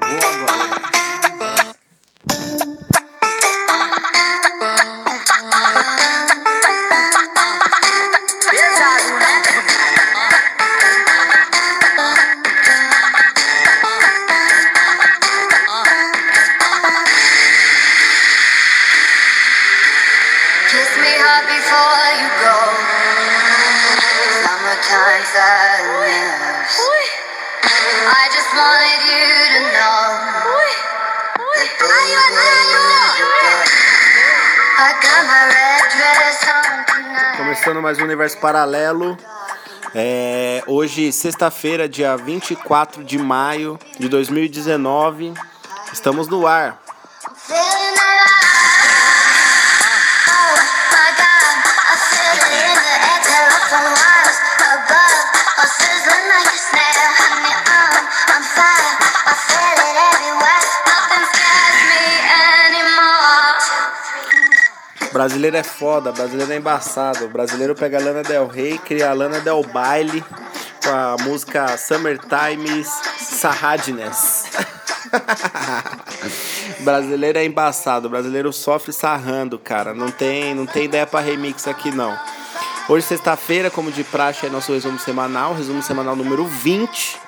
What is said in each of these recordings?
뭐 우아한 거 아니야? Começando mais um universo paralelo. É, hoje, sexta-feira, dia 24 de maio de 2019. Estamos no ar. Brasileiro é foda, brasileiro é embaçado. O brasileiro pega a Lana Del Rey, cria a Lana Del Baile com a música Summertime Sarradness. brasileiro é embaçado, brasileiro sofre sarrando, cara. Não tem, não tem ideia pra remix aqui não. Hoje, sexta-feira, como de praxe, é nosso resumo semanal, resumo semanal número 20.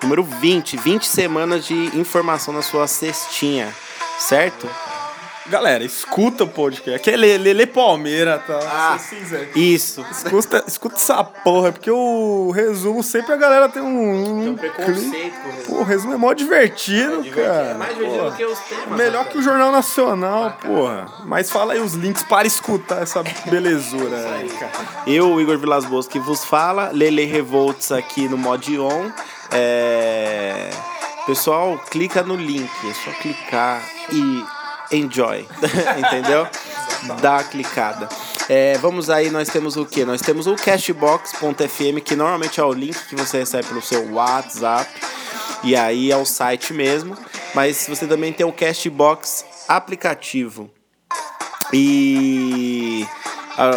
Número 20, 20 semanas de informação na sua cestinha, certo? Galera, escuta o podcast. Aqui é Lele, Lele Palmeira, tá? Ah. Isso. Escuta, escuta essa porra, porque o resumo sempre a galera tem um. um preconceito com o resumo. Pô, o resumo é mó divertido, cara. É mais divertido Porra. que os temas. Melhor né, que o Jornal Nacional, porra. Mas fala aí os links para escutar essa belezura aí, cara. Eu, Igor Vilas Boas, que vos fala, Lele Revolts aqui no Mod On. É... Pessoal, clica no link, é só clicar e enjoy, entendeu? Dá a clicada. É, vamos aí, nós temos o que? Nós temos o Cashbox.fm, que normalmente é o link que você recebe pelo seu WhatsApp. E aí é o site mesmo. Mas você também tem o Cashbox aplicativo. E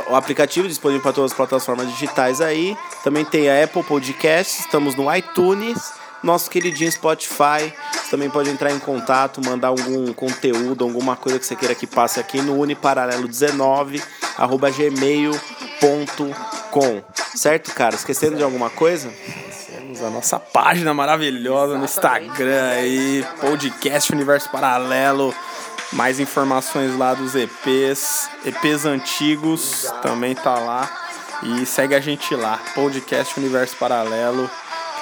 o aplicativo disponível para todas as plataformas digitais aí. Também tem a Apple Podcasts, estamos no iTunes, nosso queridinho Spotify. Você também pode entrar em contato, mandar algum conteúdo, alguma coisa que você queira que passe aqui no uniparalelo19 arroba gmail.com. Certo, cara? Esquecendo de alguma coisa? A nossa página maravilhosa no Instagram aí, podcast Universo Paralelo. Mais informações lá dos EPs, EPs antigos também tá lá. E segue a gente lá, podcast Universo Paralelo.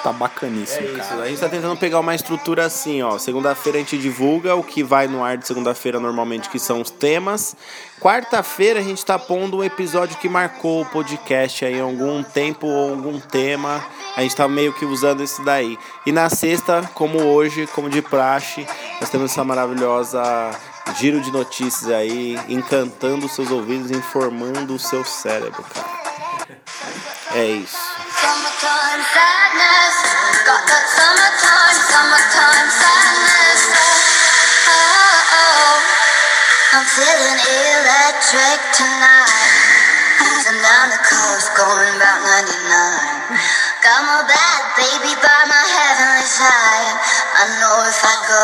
Tá bacaníssimo, Isso, cara. a gente tá tentando pegar uma estrutura assim, ó. Segunda-feira a gente divulga o que vai no ar de segunda-feira normalmente, que são os temas. Quarta-feira a gente tá pondo um episódio que marcou o podcast aí, algum tempo ou algum tema. A gente tá meio que usando esse daí. E na sexta, como hoje, como de praxe, nós temos essa maravilhosa giro de notícias aí, encantando os seus ouvidos, informando o seu cérebro, cara. É isso. Summertime sadness. Got that summertime, summertime sadness. Oh, oh. I'm feeling electric tonight. Cruising down the coast, going about 99. Got my bad baby by my heavenly side. I know if I go,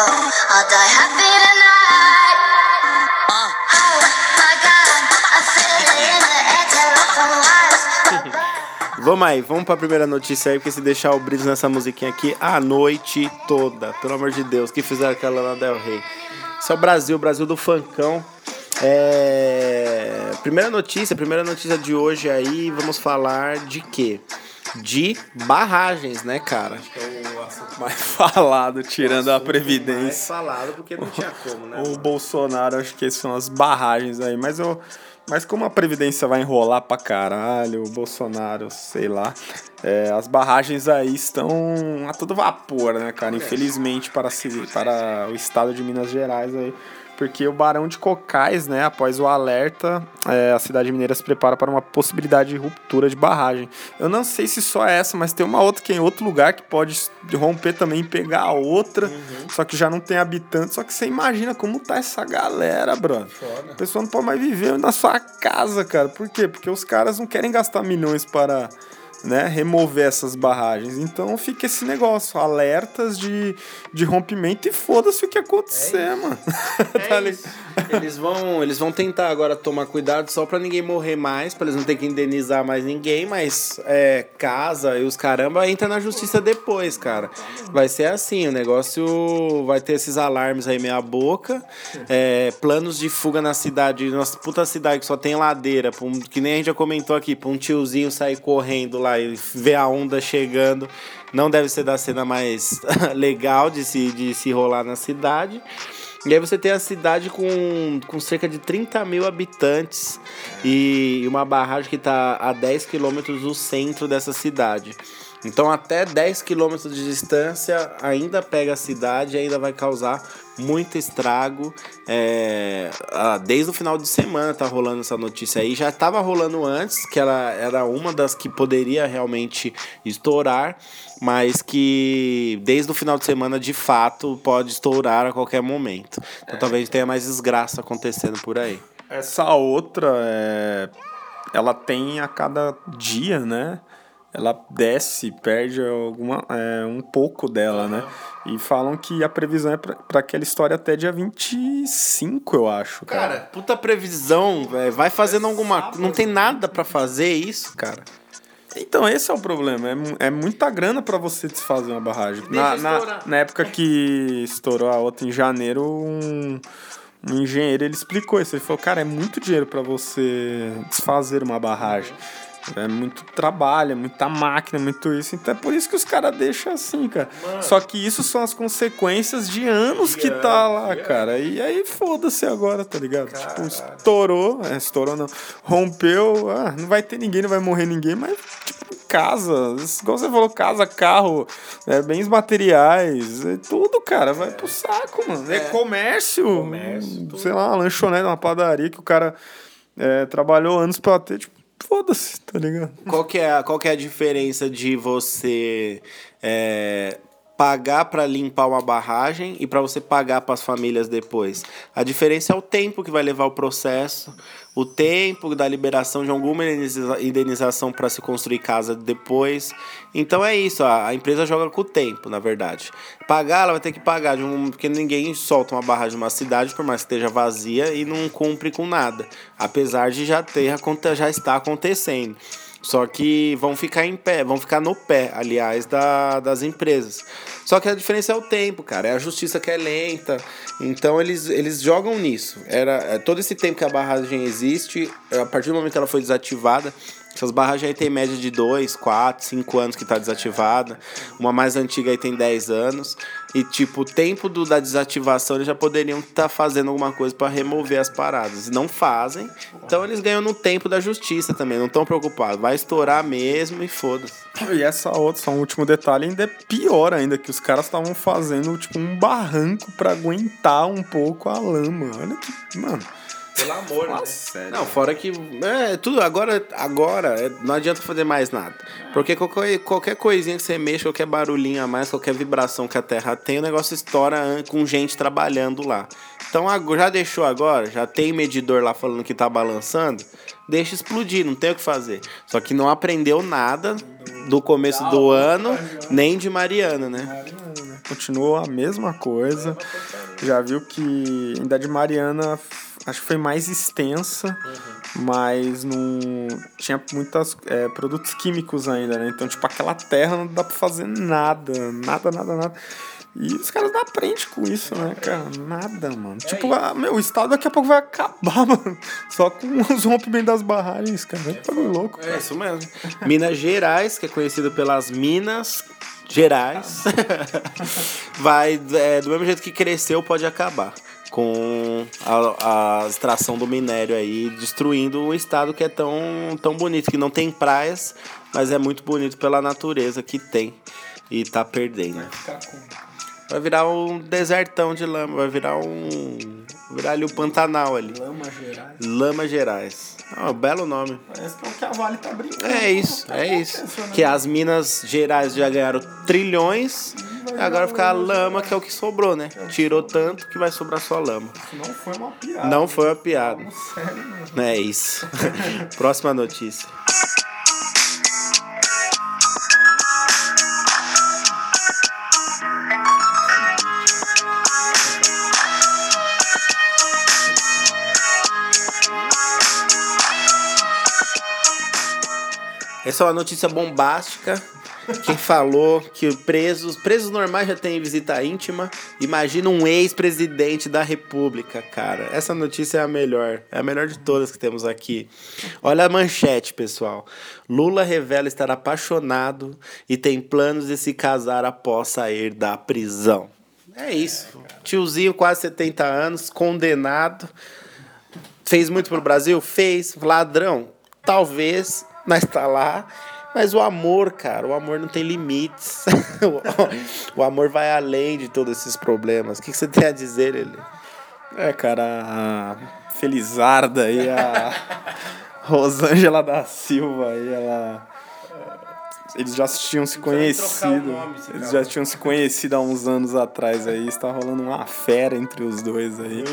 I'll die happy tonight. Oh, oh my God, I feel it in the air, telephone. Vamos aí, vamos pra primeira notícia aí, porque se deixar o brilho nessa musiquinha aqui a noite toda, pelo amor de Deus, que fizeram aquela Lana Del Rey. Isso é o Brasil, o Brasil do funkão. É... Primeira notícia, primeira notícia de hoje aí, vamos falar de quê? De barragens, né, cara? É o assunto mais falado, tirando a Mais Previdência. falado, porque não tinha como, né? O Bolsonaro, acho que são as barragens aí, mas eu. Mas como a Previdência vai enrolar pra caralho, o Bolsonaro, sei lá, é, as barragens aí estão a todo vapor, né, cara? Infelizmente para, para o estado de Minas Gerais aí. Porque o Barão de Cocais, né, após o alerta, é, a cidade mineira se prepara para uma possibilidade de ruptura de barragem. Eu não sei se só é essa, mas tem uma outra que é em outro lugar que pode romper também e pegar a outra, só que já não tem habitante. Só que você imagina como tá essa galera, brother. A pessoa não pode mais viver na sua casa, cara. Por quê? Porque os caras não querem gastar milhões para né, remover essas barragens. Então fica esse negócio, alertas de, de rompimento e foda-se o que acontecer, É mano. É Tá isso. eles vão, eles vão tentar agora tomar cuidado só pra ninguém morrer mais, pra eles não ter que indenizar mais ninguém, mas é, casa e os caramba entra na justiça depois, cara. Vai ser assim, o negócio vai ter esses alarmes aí meia boca, é, planos de fuga na cidade, nossa puta cidade que só tem ladeira, um- que nem a gente já comentou aqui, pra um tiozinho sair correndo lá e ver a onda chegando. Não deve ser da cena mais legal de se, de se rolar na cidade. E aí você tem a cidade com, com cerca de 30 mil habitantes e uma barragem que está a 10 quilômetros do centro dessa cidade. Então até 10 quilômetros de distância ainda pega a cidade e ainda vai causar muito estrago. É, desde o final de semana tá rolando essa notícia aí. Já estava rolando antes, que ela era uma das que poderia realmente estourar, mas que desde o final de semana de fato pode estourar a qualquer momento. Então talvez tenha mais desgraça acontecendo por aí. Essa outra, é, ela tem a cada dia, né? Ela desce, perde alguma, é, um pouco dela, né? E falam que a previsão é pra, pra aquela história até dia 25, eu acho, cara. Cara, puta previsão, velho. Vai fazendo alguma. Não tem nada pra fazer isso, cara. Então, esse é o problema. É, é muita grana pra você desfazer uma barragem. Na, na, na época que estourou a outra em janeiro, um, um engenheiro ele explicou isso. Ele falou, cara, é muito dinheiro pra você desfazer uma barragem. É muito trabalho, é muita máquina, é muito isso. Então é por isso que os caras deixam assim, cara. Só que isso são as consequências de anos que tá lá, cara. E aí foda-se agora, tá ligado? Tipo, estourou, é, estourou não. Rompeu, ah, não vai ter ninguém, não vai morrer ninguém, mas tipo, casa, igual você falou, casa, carro, é, bens materiais, é tudo, cara, vai pro saco, mano. É, comércio, Comércio, sei lá, uma lanchonete, uma padaria que o cara é, trabalhou anos pra ter, tipo, foda-se, tá ligado? Qual que é, a- qual que é a diferença de você é, pagar pra limpar uma barragem e pra você pagar pras famílias depois? A diferença é o tempo que vai levar o processo, o tempo da liberação de alguma indeniza- indenização para se construir casa depois. Então é isso, a, empresa joga com o tempo, na verdade. Pagar, ela vai ter que pagar, de um, porque ninguém solta uma barragem numa cidade, por mais que esteja vazia, e não cumpre com nada. Apesar de já ter, já está acontecendo. Só que vão ficar em pé, vão ficar no pé, aliás, da, das empresas. Só que a diferença é o tempo, cara. É a justiça que é lenta. Então eles, eles jogam nisso. Era é, todo esse tempo que a barragem existe, a partir do momento que ela foi desativada, essas barragens aí tem média de 2, 4, 5 anos que tá desativada. Uma mais antiga aí tem 10 anos. E, tipo, o tempo do, da desativação eles já poderiam estar fazendo alguma coisa para remover as paradas. E não fazem. Então eles ganham no tempo da justiça também. Não estão preocupados. Vai estourar mesmo e foda-se. E essa outra, só um último detalhe, ainda é pior ainda, que os caras estavam fazendo, tipo, um barranco pra aguentar um pouco a lama. Olha que, mano... Pelo amor, Fala sério. Não, fora que. É, tudo. Agora, agora é, não adianta fazer mais nada. Porque qualquer, qualquer coisinha que você mexa, qualquer barulhinho a mais, qualquer vibração que a Terra tem, o negócio estoura com gente trabalhando lá. Então já deixou agora, já tem medidor lá falando que tá balançando, deixa explodir, não tem o que fazer. Só que não aprendeu nada do começo do ano, nem de Mariana, né? Continuou a mesma coisa. Já viu que ainda de Mariana acho que foi mais extensa, mas não tinha muitos produtos químicos ainda, né? Então, tipo, aquela terra não dá pra fazer nada, nada, nada, nada. E os caras não aprendem com isso, né, cara? Nada, mano. tipo, a- meu, o estado daqui a pouco vai acabar, mano. Só com os rompimentos das barragens, cara. É bagulho louco. É isso mesmo. Minas Gerais, que é conhecido pelas Minas Gerais, vai, é, do mesmo jeito que cresceu, pode acabar. Com a, a extração do minério aí, destruindo um estado que é tão, tão bonito, que não tem praias, mas é muito bonito pela natureza que tem. E tá perdendo. Vai virar um desertão de lama, vai virar um. vai virar ali o Pantanal ali. Lama Gerais. Lama Gerais. Ah, belo nome. Parece que é o que a Vale tá brincando. É isso, é isso. Que as Minas Gerais já ganharam trilhões, é, agora fica a lama, que é o que sobrou, né? Tirou tanto que vai sobrar só lama. Não foi uma piada. Não foi uma piada. Sério mesmo. É isso. Próxima notícia. Essa é uma notícia bombástica quem falou que presos, presos normais já têm visita íntima. Imagina um ex-presidente da República, cara. Essa notícia é a melhor. É a melhor de todas que temos aqui. Olha a manchete, pessoal. Lula revela estar apaixonado e tem planos de se casar após sair da prisão. É isso. Tiozinho, quase 70 anos, condenado. Fez muito pro Brasil? Fez. Ladrão? Talvez, mas tá lá. Mas o amor, cara, o amor não tem limites. o amor vai além de todos esses problemas. O que você tem a dizer, ele? É, cara, a Felizarda e a Rosângela da Silva aí, ela. Eles já tinham se conhecido. nome, Eles já tinham se conhecido há uns anos atrás aí. Está rolando uma fera entre os dois aí.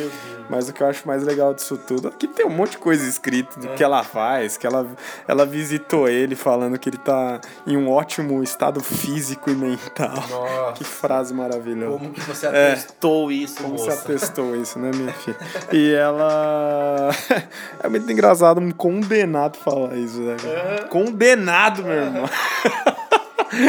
Mas o que eu acho mais legal disso tudo é que tem um monte de coisa escrita do que ela faz, que ela, ela visitou ele falando que ele tá em um ótimo estado físico e mental. Nossa. Que frase maravilhosa. Como que você É. atestou isso, Como você moça? atestou isso, né, minha filha? E ela. É muito engraçado um condenado falar isso, né? cara? Condenado, meu irmão.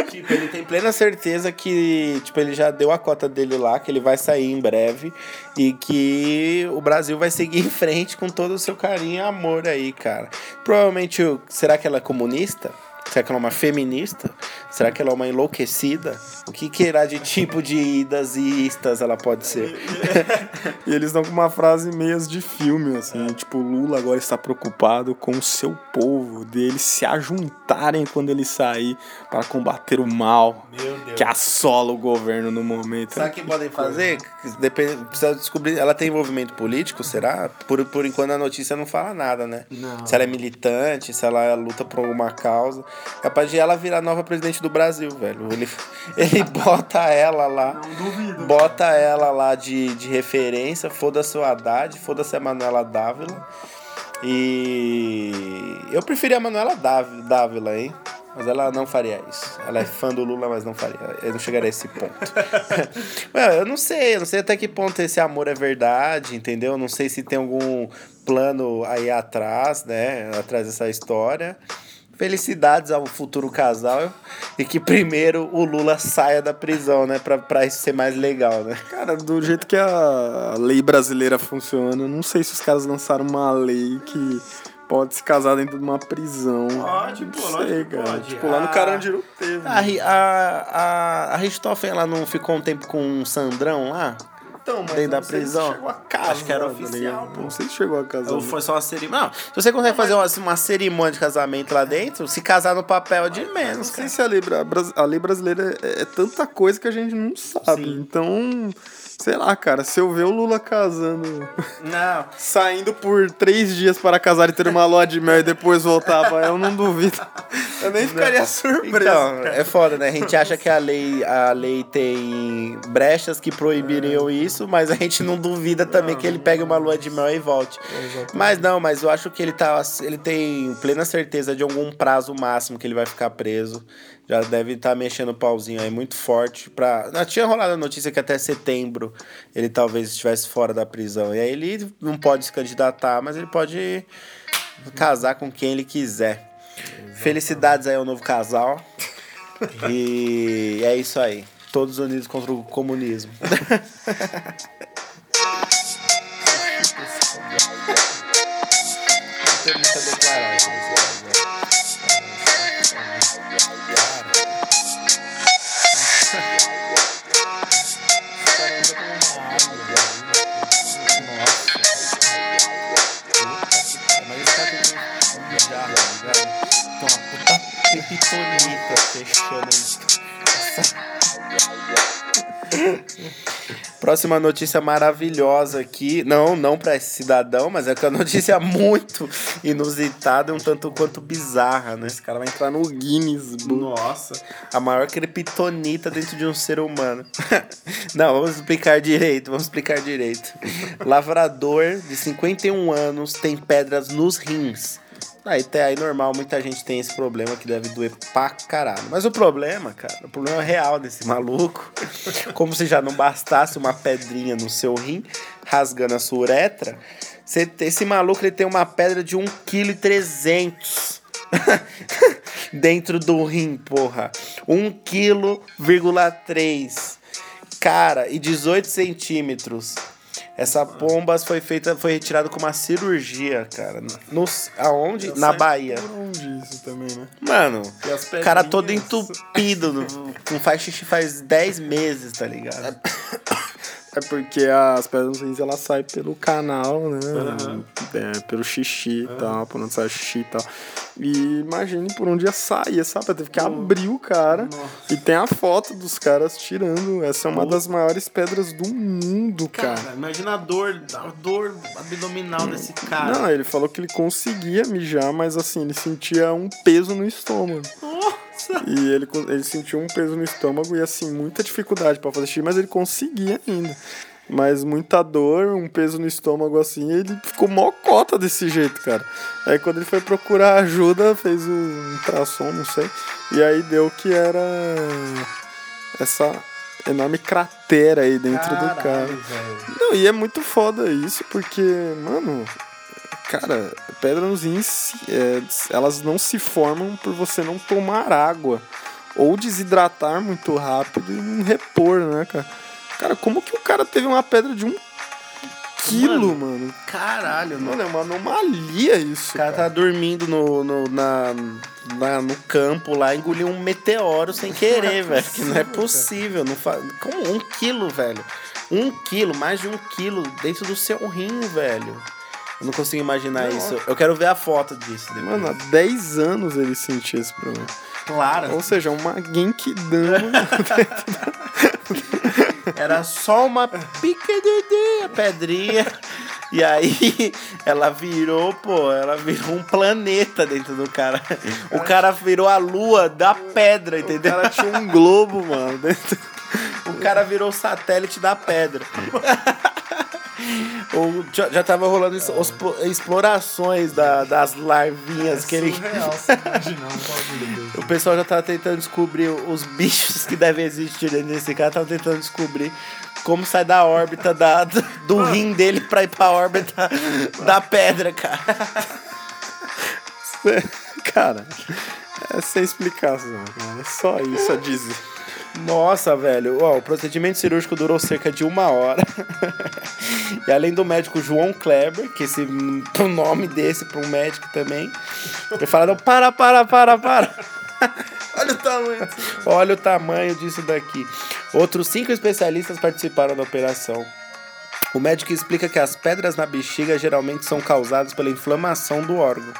Tipo, ele tem plena certeza que, tipo, ele já deu a cota dele lá, que ele vai sair em breve e que o Brasil vai seguir em frente com todo o seu carinho e amor aí, cara. Provavelmente, será que ela é comunista? Será que ela é uma feminista? Será que ela é uma enlouquecida? O que que irá de tipo de idas e istas ela pode ser? E eles dão com uma frase meias de filme, assim, tipo, Lula agora está preocupado com o seu povo, deles se ajuntarem quando ele sair para combater o mal Meu Deus. que assola o governo no momento. Sabe o que podem fazer? Depende, precisa descobrir. Ela tem envolvimento político, será? Por, por enquanto a notícia não fala nada, né? Não. Se ela é militante, se ela luta por alguma causa. Capaz de ela virar nova presidente do Brasil, velho. Ele, ele bota ela lá. Bota ela lá de, de referência. Foda-se o Haddad, foda-se a Manuela Dávila. E eu preferia a Manuela Dáv- Dávila, hein? Mas ela não faria isso. Ela é fã do Lula, mas não faria. Eu não chegaria a esse ponto. Eu não sei, eu não sei até que ponto esse amor é verdade, entendeu? Eu não sei se tem algum plano aí atrás, né? Atrás dessa história. Felicidades ao futuro casal e que primeiro o Lula saia da prisão, né? Pra, pra isso ser mais legal, né? Cara, do jeito que a lei brasileira funciona, não sei se os caras lançaram uma lei que pode se casar dentro de uma prisão. Pode, não pô, sei, cara. pode. Tipo, lá no Ah, Carandiru teve. A, a, a, a Richthofen, ela não ficou um tempo com um Sandrão lá? Então, mas dentro da não prisão? chegou a casar, Acho que era oficial, pô. Não sei se chegou a casar. Ou foi só uma cerimônia? Não, se você consegue fazer uma, uma cerimônia de casamento lá dentro, se casar no papel é de Não menos, sei cara. se a lei, a lei brasileira é, é tanta coisa que a gente não sabe. Sim. Então, sei lá, cara, se eu ver o Lula casando, Não. saindo por três dias para casar e ter uma lua de mel e depois voltar, eu não duvido. Eu nem ficaria surpreso. Então, cara. é foda, né? A gente acha que a lei, a lei tem brechas que proibiriam isso, mas a gente não duvida também que ele pegue uma lua de mel e volte. Mas não, mas eu acho que ele tá. Ele tem plena certeza de algum prazo máximo que ele vai ficar preso. Já deve estar mexendo o pauzinho aí muito forte pra. Não, tinha rolado a notícia que até setembro ele talvez estivesse fora da prisão. E aí ele não pode se candidatar, mas ele pode casar com quem ele quiser. Felicidades aí ao novo casal. E é isso aí. Todos unidos contra o comunismo. Não tem muito a declarar puta criptonita fechando isso. Próxima notícia maravilhosa aqui. Não, não para esse cidadão, mas é que é uma notícia muito inusitada e um tanto quanto bizarra, né? Esse cara vai entrar no Guinness Book. Nossa. A maior criptonita dentro de um ser humano. Não, vamos explicar direito, vamos explicar direito. Lavrador de 51 anos tem pedras nos rins. Aí, até aí normal, muita gente tem esse problema que deve doer pra caralho. Mas o problema, cara, o problema real desse maluco, como se já não bastasse uma pedrinha no seu rim, rasgando a sua uretra, esse maluco ele tem uma pedra de 1,3 kg dentro do rim, porra. 1,3 kg. Cara, e 18 centímetros. Essa pomba foi feita, foi retirada com uma cirurgia, cara. No, aonde? Na Bahia. Por onde isso também, né? Mano, o cara todo entupido, não faz xixi faz 10 meses, tá ligado? É porque as pedras rins elas saem pelo canal, né? É, pelo xixi e tal, por onde sai o xixi e tal. E imagine por onde ia sair, sabe? Teve que abrir o cara. E tem a foto dos caras tirando. Essa é uma das maiores pedras do mundo, cara. imagina a dor, a dor abdominal desse cara. Não, ele falou que ele conseguia mijar, mas assim, ele sentia um peso no estômago. Nossa! E ele, ele sentiu um peso no estômago e assim, muita dificuldade pra fazer xixi, mas ele conseguia ainda. Mas muita dor, um peso no estômago assim, ele ficou mocota desse jeito, cara. Aí quando ele foi procurar ajuda, fez um ultrassom, não sei. E aí deu que era essa enorme cratera aí dentro do cara. Não, e é muito foda isso, porque, mano, cara, pedra nos rins, é, elas não se formam por você não tomar água. Ou desidratar muito rápido e não repor, né, cara? Cara, como que o cara teve uma pedra de um quilo, mano? Caralho, mano. Mano, é uma anomalia isso. O cara tá dormindo no, no, na, na- no campo lá, engoliu um meteoro sem querer, velho. Que não é possível. Não fa... Como um quilo, velho? Um quilo, mais de um quilo dentro do seu rim, velho. Eu não consigo imaginar Não, isso. Eu quero ver a foto disso depois. Mano, há 10 anos ele sentia esse problema. claro. Ou seja, uma Genkidama. Era só uma piquededê, pedrinha. E aí ela virou, pô, ela virou um planeta dentro do cara. O cara virou a lua da pedra, o entendeu? cara tinha um globo, mano, dentro. O cara virou o satélite da pedra. Ou já, já tava rolando es- os- explorações da- das larvinhas que ele. O pessoal já tava tentando descobrir os bichos que devem existir dentro desse cara, tava tentando descobrir como sai da órbita da, do, do rim dele pra ir pra órbita da pedra, cara. Cara, é sem explicação, cara. É só isso a dizer. Nossa, velho. Ó, o procedimento cirúrgico durou cerca de uma hora. e além do médico João Kleber, que esse um nome desse para um médico também, ele fala: não, para, para, para, para. Olha o tamanho. Olha o tamanho disso daqui. Outros cinco especialistas participaram da operação. O médico explica que as pedras na bexiga geralmente são causadas pela inflamação do órgão.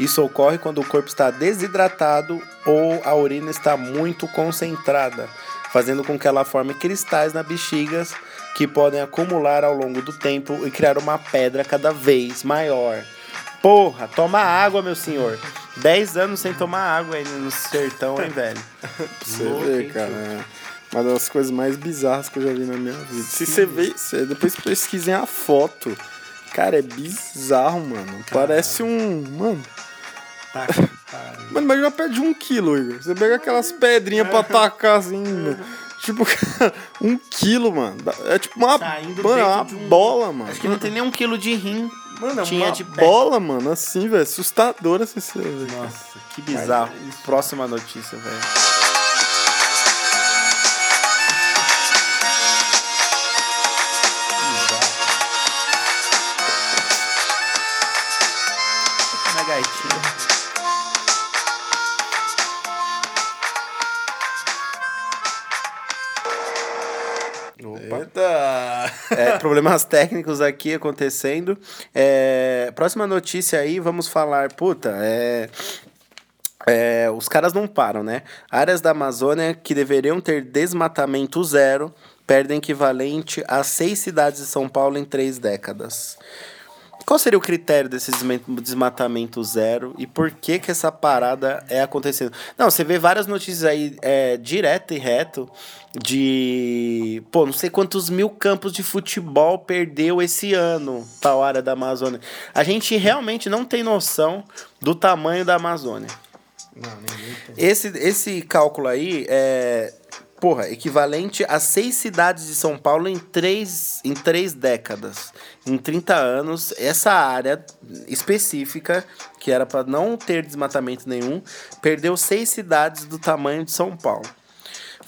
Isso ocorre quando o corpo está desidratado ou a urina está muito concentrada, fazendo com que ela forme cristais na bexiga que podem acumular ao longo do tempo e criar uma pedra cada vez maior. Porra, toma água, meu senhor. 10 anos sem tomar água aí no sertão, hein, velho? Você Louco, vê, cara. é Uma das coisas mais bizarras que eu já vi na minha vida. Se você vê, você depois pesquisem a foto. Cara, é bizarro, mano. Parece um. Mano. Tá, cara. Mano, imagina uma pedra de um quilo, Igor. Você pega aquelas pedrinhas pra tacar assim, mano. Tipo, cara, um quilo, mano. É tipo uma, Saindo mano, é uma um- bola, mano. Acho que não tem nem um quilo de rim. Mano, é tinha uma de pé. bola, mano, assim, velho. Assustadora essa cena. Nossa, que bizarro. Próxima notícia, velho. Problemas técnicos aqui acontecendo. É, próxima notícia aí, vamos falar. Puta, é. é, os caras não param, né? Áreas da Amazônia que deveriam ter desmatamento zero perdem equivalente a seis cidades de São Paulo em três décadas. Qual seria o critério desse desma- desmatamento zero e por que que essa parada é acontecendo? Não, você vê várias notícias aí é, direto e reto de, pô, não sei quantos mil campos de futebol perdeu esse ano tal área da Amazônia. A gente realmente não tem noção do tamanho da Amazônia. Não. Esse, esse cálculo aí é, porra, equivalente a seis cidades de São Paulo em três, em três décadas. Em 30 anos, essa área específica, que era para não ter desmatamento nenhum, perdeu seis cidades do tamanho de São Paulo.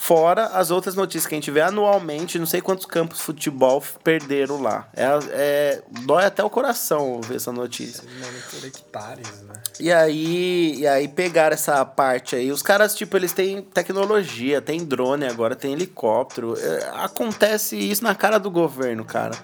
Fora as outras notícias que a gente vê anualmente, não sei quantos campos de futebol perderam lá. É, é, dói até o coração ver essa notícia. Por hectares, né? E aí, e aí pegaram essa parte aí. Os caras, tipo, eles têm tecnologia, tem drone agora, tem helicóptero. É, acontece isso na cara do governo, cara.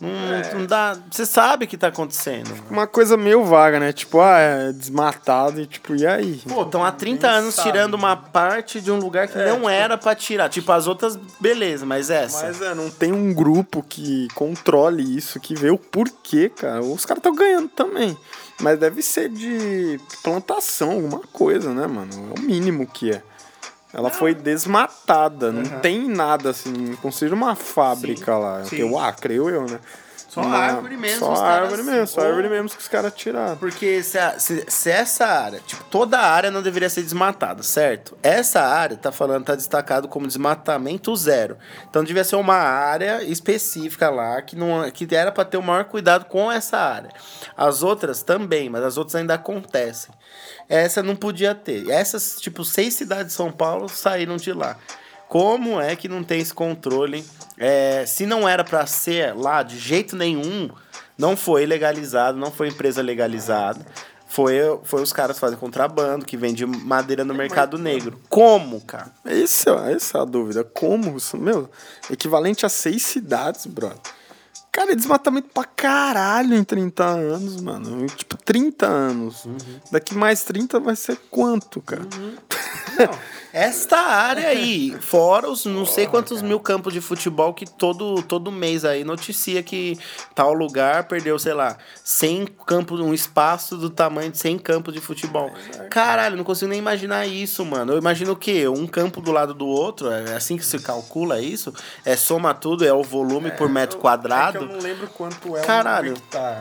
Não, não dá. Você sabe o que tá acontecendo. Uma coisa meio vaga, né? Tipo, ah, é desmatado e tipo, e aí? Pô, estão há 30 anos sabe. tirando uma parte de um lugar que não era pra tirar. Tipo, as outras, beleza, mas essa. Mas é, não tem um grupo que controle isso, que vê o porquê, cara. Os caras estão ganhando também. Mas deve ser de plantação, alguma coisa, né, mano? É o mínimo que é. Ela foi desmatada, não tem nada assim, não consigo uma fábrica lá. sim. Eu, ah, creio eu, né? Só Uma- árvore mesmo, Só caras- árvore mesmo, só Ou- árvore mesmo que os caras tiraram. Porque se, a- se, se essa área, tipo, toda a área não deveria ser desmatada, certo? Essa área tá falando, tá destacado como desmatamento zero. Então devia ser uma área específica lá que não que era para ter o maior cuidado com essa área. As outras também, mas as outras ainda acontecem. Essa não podia ter. Essas, tipo, seis cidades de São Paulo saíram de lá. Como é que não tem esse controle? É, se não era para ser lá de jeito nenhum, não foi legalizado, não foi empresa legalizada. Foi, foi os caras fazem contrabando, que vende madeira no mercado negro. Como, cara? Esse, ó, essa é a dúvida. Como meu? Equivalente a seis cidades, brother. Cara, é desmatamento pra caralho em 30 anos, mano. Tipo, 30 anos. Daqui mais 30 vai ser quanto, cara? Esta área aí, fora os não sei quantos mil campos de futebol que todo, todo mês aí noticia que tal lugar perdeu, sei lá, 100 campos, um espaço do tamanho de 100 campos de futebol. Caralho, não consigo nem imaginar isso, mano. Eu imagino o quê? Um campo do lado do outro, é assim que se calcula isso? É soma tudo, é o volume por metro quadrado? lembro quanto é Caralho.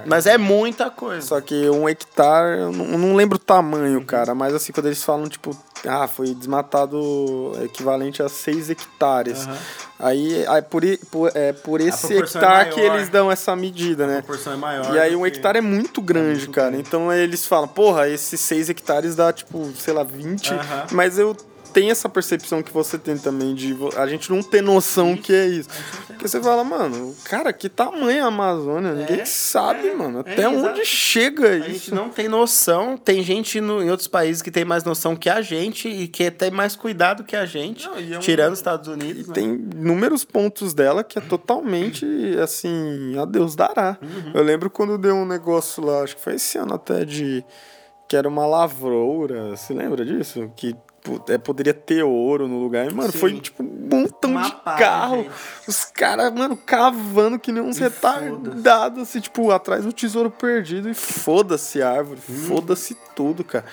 Mas é muita coisa. Só que um hectare, eu não, eu não lembro o tamanho, cara. Mas assim, quando eles falam, tipo, ah, foi desmatado equivalente a 6 hectares. Aí, aí por, por, é, por esse é hectare que maior. eles dão essa medida, né? proporção é maior. E aí um hectare é muito grande, cara. Então eles falam, porra, esses 6 hectares dá, tipo, sei lá, 20. Aham. Mas eu tenho essa percepção que você tem também de a gente não ter noção que é isso. Porque você fala, mano, cara, que tamanho é a Amazônia? Ninguém sabe, mano. Até é, onde exato. chega A isso. gente não tem noção. Tem gente no- em outros países que tem mais noção que a gente e que tem mais cuidado que a gente. Não, e é um- tirando os Estados Unidos. né? Tem inúmeros pontos dela que é totalmente assim, a Deus dará. Uhum. Eu lembro quando deu um negócio lá, acho que foi esse ano até de que era uma lavoura, você lembra disso? Que é, poderia ter ouro no lugar. E, mano, Sim. foi tipo um montão Uma de pá, carro. gente. Os caras, mano, cavando que nem uns retardados, assim, tipo, atrás do tesouro perdido. E foda-se a árvore, Uhum. foda-se tudo, cara.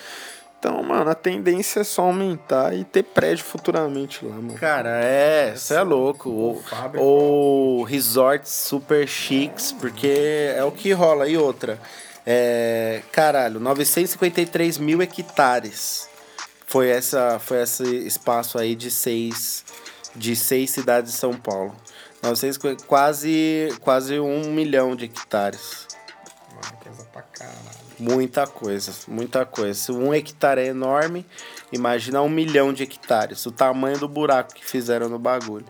Então, mano, a tendência é só aumentar e ter prédio futuramente lá, mano. Cara, é, você é louco. Ou, ou resorts super chiques, porque é o que rola. E outra, é, caralho, 953 mil hectares. Foi, essa, foi esse espaço aí de seis, de seis cidades de São Paulo. 950, quase, quase um milhão de hectares. coisa pra caralho. Muita coisa, muita coisa. Se um hectare é enorme, imagina um milhão de hectares. O tamanho do buraco que fizeram no bagulho.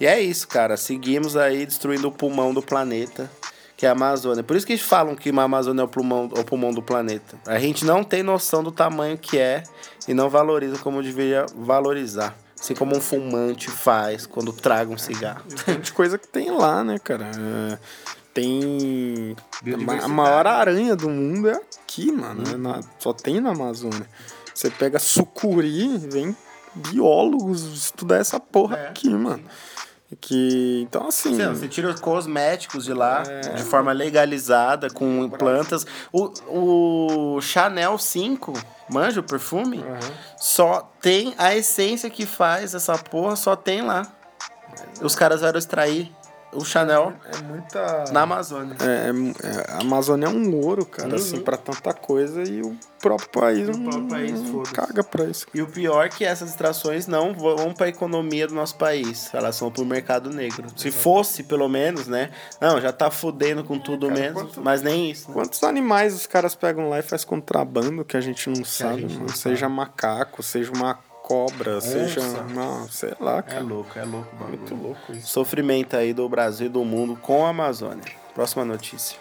E é isso, cara. Seguimos aí destruindo o pulmão do planeta, que é a Amazônia. Por isso que eles falam que a Amazônia é o pulmão, o pulmão do planeta. A gente não tem noção do tamanho que é e não valoriza como deveria valorizar. Assim como um fumante faz quando traga um cigarro. Tem de coisa que tem lá, né, cara? É, tem. A maior aranha do mundo é aqui, mano. É na- só tem na Amazônia. Você pega sucuri, vem biólogos estudar essa porra É, aqui, mano. Que, então, assim. Sim, você tira os cosméticos de lá É. de forma legalizada, com plantas. O, o Chanel 5, manja o perfume? Só tem a essência que faz essa porra, só tem lá. Os caras vieram extrair. O Chanel É muita. na Amazônia. É, é- a Amazônia é um ouro, cara, assim, pra tanta coisa e o próprio país O não, próprio país, não caga pra isso. E o pior é que essas extrações não vão para a economia do nosso país, elas vão para o mercado negro. Se fosse, pelo menos, né? Não, já tá fudendo com tudo cara, mesmo, quanto- mas nem isso. né? Quantos animais os caras pegam lá e faz contrabando que a gente não sabe, gente não Seja macaco, seja uma cobra, seja. Não, sei lá, É cara. louco, é louco o bagulho. Muito louco isso. Sofrimento aí do Brasil e do mundo com a Amazônia. Próxima notícia.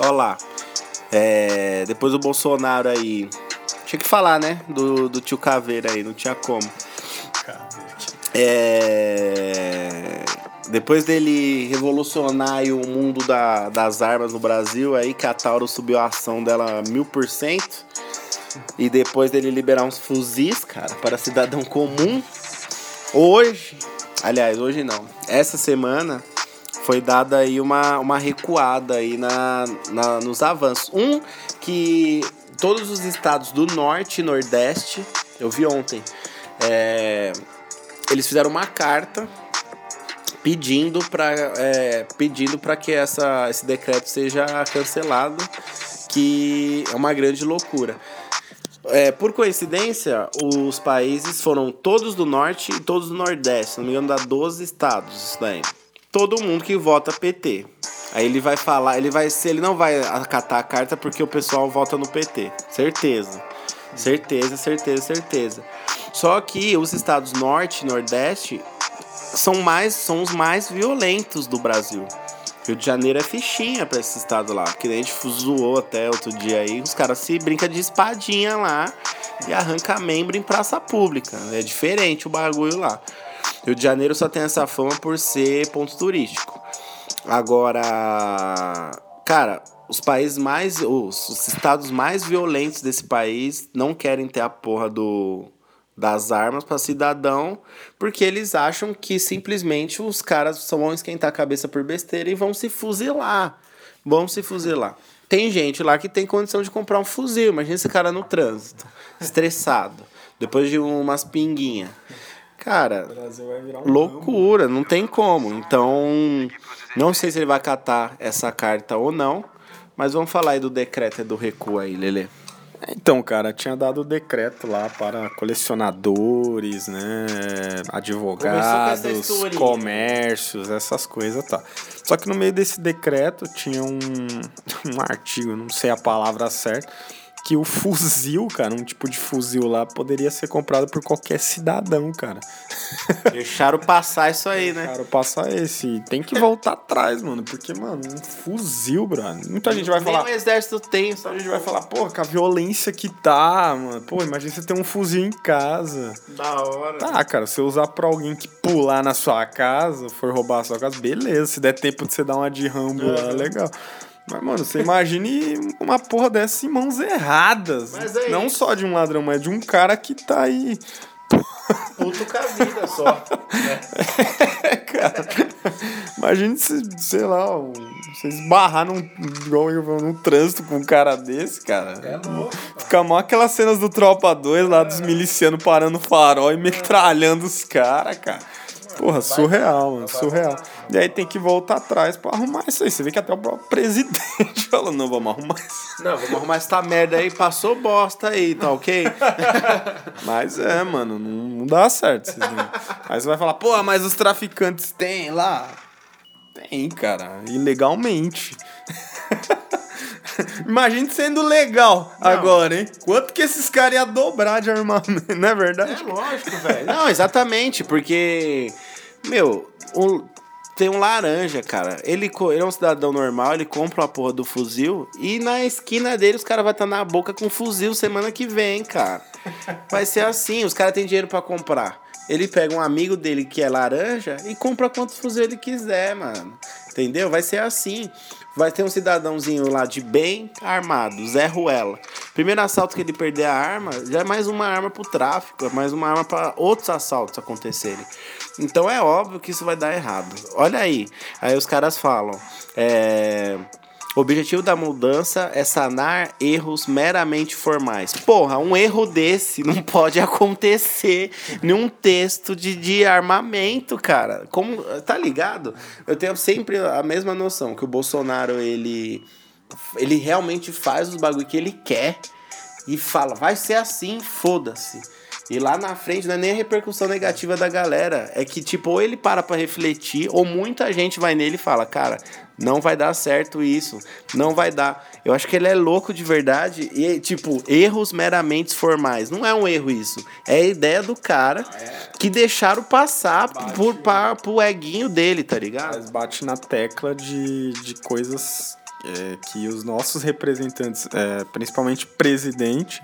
Olha lá. É, depois do Bolsonaro aí. Tinha que falar, né? Do, do tio Caveira aí, não tinha como. É, depois dele revolucionar o mundo da- das armas no Brasil, aí que a Tauro subiu a ação dela mil por cento. E depois dele liberar uns fuzis, cara, para cidadão comum. Hoje, aliás, hoje não. Essa semana foi dada aí uma, uma recuada aí na, na, nos avanços. Um que todos os estados do norte e nordeste, eu vi ontem, é, eles fizeram uma carta pedindo para é, pedindo para que essa, esse decreto seja cancelado, que é uma grande loucura. É, por coincidência, os países foram todos do norte e todos do nordeste. Se não me engano, dá 12 estados isso daí. Todo mundo que vota PT. Aí ele vai falar, ele vai ser, ele não vai acatar a carta porque o pessoal vota no PT. Certeza. Certeza, certeza, certeza. Só que os estados norte e nordeste são mais são os mais violentos do Brasil. Rio de Janeiro é fichinha pra esse estado lá. Que nem a gente zoou até outro dia aí. Os caras se brincam de espadinha lá e arranca membro em praça pública. É diferente o bagulho lá. Rio de Janeiro só tem essa fama por ser ponto turístico. Agora, cara, os países mais. Os, os estados mais violentos desse país não querem ter a porra do, das armas para cidadão, porque eles acham que simplesmente os caras vão esquentar a cabeça por besteira e vão se fuzilar. Vão se fuzilar. Tem gente lá que tem condição de comprar um fuzil. Imagina esse cara no trânsito, estressado, depois de umas pinguinhas. Cara, loucura, não tem como. Então, não sei se ele vai acatar essa carta ou não, mas vamos falar aí do decreto e do recuo aí, Lele. Então, cara, tinha dado o decreto lá para colecionadores, né? Advogados, historinha. comércios, essas coisas, tá. Só que no meio desse decreto tinha um, um artigo, não sei a palavra certa, que o fuzil, cara, um tipo de fuzil lá, poderia ser comprado por qualquer cidadão, cara. Deixaram passar isso aí, né? Cara, passa esse. Tem que voltar atrás, mano, porque, mano, um fuzil, brother. Muita gente vai Nem falar. o exército tem, só A gente vai falar, pô, com a violência que tá, mano. Pô, imagina você ter um fuzil em casa. Da hora. Tá, cara, se usar pra alguém que pular na sua casa, for roubar a sua casa, beleza. Se der tempo de você dar uma de rambo lá, legal. Mas, mano, você imagine uma porra dessa em mãos erradas. É Não isso. só de um ladrão, mas de um cara que tá aí. Puto com a vida só. cara. Imagine se, sei lá, um- você esbarrar num, igual eu, num trânsito com um cara desse, cara. É louco. Fica mó aquelas cenas do Tropa 2 lá dos milicianos parando o farol e metralhando os caras, cara. Porra, surreal, mano, surreal. E aí tem que voltar atrás pra arrumar isso aí. Você vê que até o próprio presidente falou, não, vamos arrumar isso. Não, vamos arrumar essa merda aí, passou bosta aí, tá ok? Mas é, mano, não, não dá certo. negócios. Aí você vai falar, pô, mas os traficantes têm lá. Tem, cara, ilegalmente. Imagine sendo legal agora, hein? Quanto que esses caras iam dobrar de armamento, não é verdade? É lógico, velho. Não, exatamente, porque, meu, o- tem um laranja, cara. Ele, ele é um cidadão normal, ele compra a porra do fuzil e na esquina dele os caras vão estar na boca com fuzil semana que vem, cara. Vai ser assim, os caras têm dinheiro pra comprar. Ele pega um amigo dele que é laranja e compra quantos fuzil ele quiser, mano. Entendeu? Vai ser assim. Vai ter um cidadãozinho lá de bem armado, Zé Ruela. Primeiro assalto que ele perder a arma, já é mais uma arma pro tráfico, é mais uma arma para outros assaltos acontecerem. Então é óbvio que isso vai dar errado. Olha aí. Aí os caras falam. É. O objetivo da mudança é sanar erros meramente formais. Porra, um erro desse não pode acontecer num texto de, de armamento, cara. Como, tá ligado? Eu tenho sempre a mesma noção que o Bolsonaro ele ele realmente faz os bagulho que ele quer e fala, vai ser assim, foda-se. E lá na frente não é nem a repercussão negativa da galera. É que, tipo, ou ele para pra refletir, ou muita gente vai nele e fala, cara, não vai dar certo isso, não vai dar. Eu acho que ele é louco de verdade e, tipo, erros meramente formais. Não é um erro isso. É a ideia do cara que deixaram passar por, pra, pro eguinho dele, tá ligado? Mas bate na tecla de, de coisas é, que os nossos representantes, é, principalmente presidente,